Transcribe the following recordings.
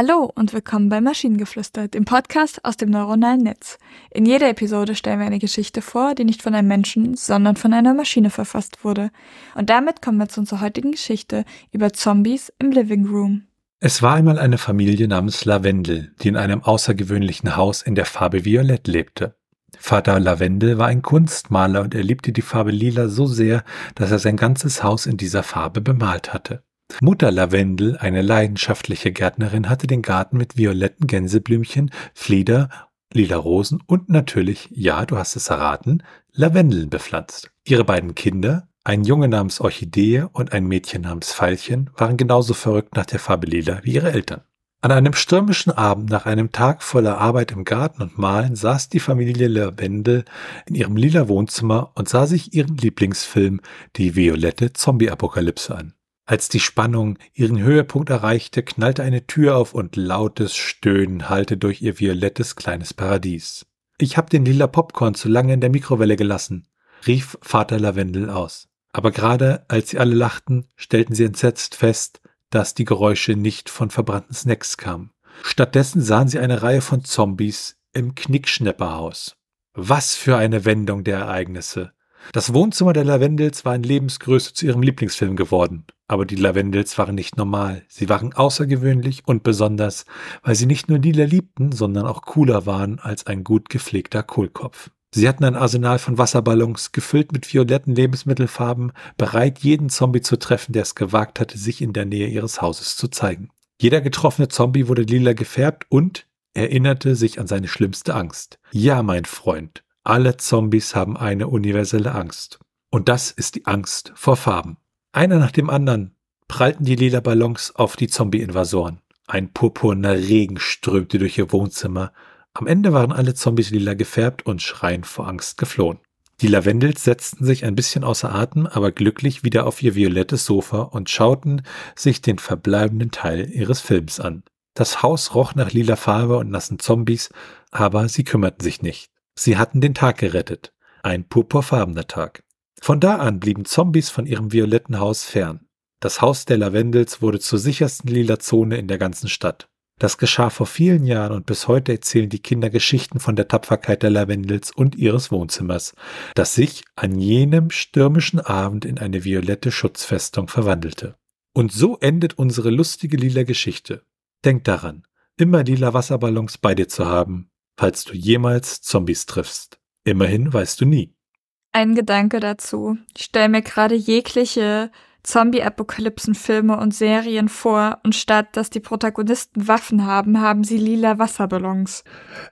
Hallo und willkommen bei Maschinengeflüster, dem Podcast aus dem neuronalen Netz. In jeder Episode stellen wir eine Geschichte vor, die nicht von einem Menschen, sondern von einer Maschine verfasst wurde. Und damit kommen wir zu unserer heutigen Geschichte über Zombies im Living Room. Es war einmal eine Familie namens Lavendel, die in einem außergewöhnlichen Haus in der Farbe Violett lebte. Vater Lavendel war ein Kunstmaler und er liebte die Farbe Lila so sehr, dass er sein ganzes Haus in dieser Farbe bemalt hatte. Mutter Lavendel, eine leidenschaftliche Gärtnerin, hatte den Garten mit violetten Gänseblümchen, Flieder, lila Rosen und natürlich, ja, du hast es erraten, Lavendeln bepflanzt. Ihre beiden Kinder, ein Junge namens Orchidee und ein Mädchen namens Veilchen, waren genauso verrückt nach der Farbe lila wie ihre Eltern. An einem stürmischen Abend nach einem Tag voller Arbeit im Garten und Malen saß die Familie Lavendel in ihrem lila Wohnzimmer und sah sich ihren Lieblingsfilm, die violette Zombie-Apokalypse an. Als die Spannung ihren Höhepunkt erreichte, knallte eine Tür auf und lautes Stöhnen hallte durch ihr violettes kleines Paradies. Ich hab den lila Popcorn zu lange in der Mikrowelle gelassen, rief Vater Lavendel aus. Aber gerade als sie alle lachten, stellten sie entsetzt fest, dass die Geräusche nicht von verbrannten Snacks kamen. Stattdessen sahen sie eine Reihe von Zombies im Knickschnepperhaus. Was für eine Wendung der Ereignisse. Das Wohnzimmer der Lavendels war in Lebensgröße zu ihrem Lieblingsfilm geworden. Aber die Lavendels waren nicht normal. Sie waren außergewöhnlich und besonders, weil sie nicht nur lila liebten, sondern auch cooler waren als ein gut gepflegter Kohlkopf. Sie hatten ein Arsenal von Wasserballons, gefüllt mit violetten Lebensmittelfarben, bereit, jeden Zombie zu treffen, der es gewagt hatte, sich in der Nähe ihres Hauses zu zeigen. Jeder getroffene Zombie wurde lila gefärbt und erinnerte sich an seine schlimmste Angst. Ja, mein Freund, alle Zombies haben eine universelle Angst. Und das ist die Angst vor Farben. Einer nach dem anderen prallten die lila Ballons auf die Zombie-Invasoren. Ein purpurner Regen strömte durch ihr Wohnzimmer. Am Ende waren alle Zombies lila gefärbt und schreiend vor Angst geflohen. Die Lavendels setzten sich ein bisschen außer Atem, aber glücklich wieder auf ihr violettes Sofa und schauten sich den verbleibenden Teil ihres Films an. Das Haus roch nach lila Farbe und nassen Zombies, aber sie kümmerten sich nicht. Sie hatten den Tag gerettet. Ein purpurfarbener Tag. Von da an blieben Zombies von ihrem violetten Haus fern. Das Haus der Lavendels wurde zur sichersten lila Zone in der ganzen Stadt. Das geschah vor vielen Jahren und bis heute erzählen die Kinder Geschichten von der Tapferkeit der Lavendels und ihres Wohnzimmers, das sich an jenem stürmischen Abend in eine violette Schutzfestung verwandelte. Und so endet unsere lustige lila Geschichte. Denk daran, immer lila Wasserballons bei dir zu haben, falls du jemals Zombies triffst. Immerhin weißt du nie. Ein Gedanke dazu. Ich stelle mir gerade jegliche Zombie-Apokalypsen-Filme und Serien vor und statt dass die Protagonisten Waffen haben, haben sie lila Wasserballons.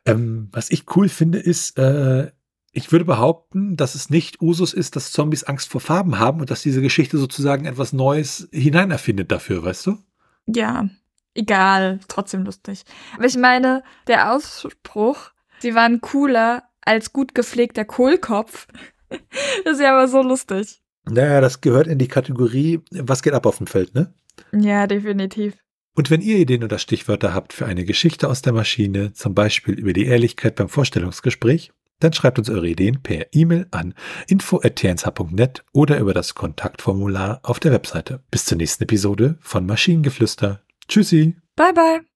Ähm, was ich cool finde, ist, äh, ich würde behaupten, dass es nicht Usus ist, dass Zombies Angst vor Farben haben und dass diese Geschichte sozusagen etwas Neues hineinerfindet dafür, weißt du? Ja, egal, trotzdem lustig. Aber ich meine, der Ausspruch, sie waren cooler als gut gepflegter Kohlkopf, ist ja aber so lustig. Naja, das gehört in die Kategorie, was geht ab auf dem Feld, ne? Ja, definitiv. Und wenn ihr Ideen oder Stichwörter habt für eine Geschichte aus der Maschine, zum Beispiel über die Ehrlichkeit beim Vorstellungsgespräch, dann schreibt uns eure Ideen per E-Mail an info.tnsh.net oder über das Kontaktformular auf der Webseite. Bis zur nächsten Episode von Maschinengeflüster. Tschüssi. Bye, bye.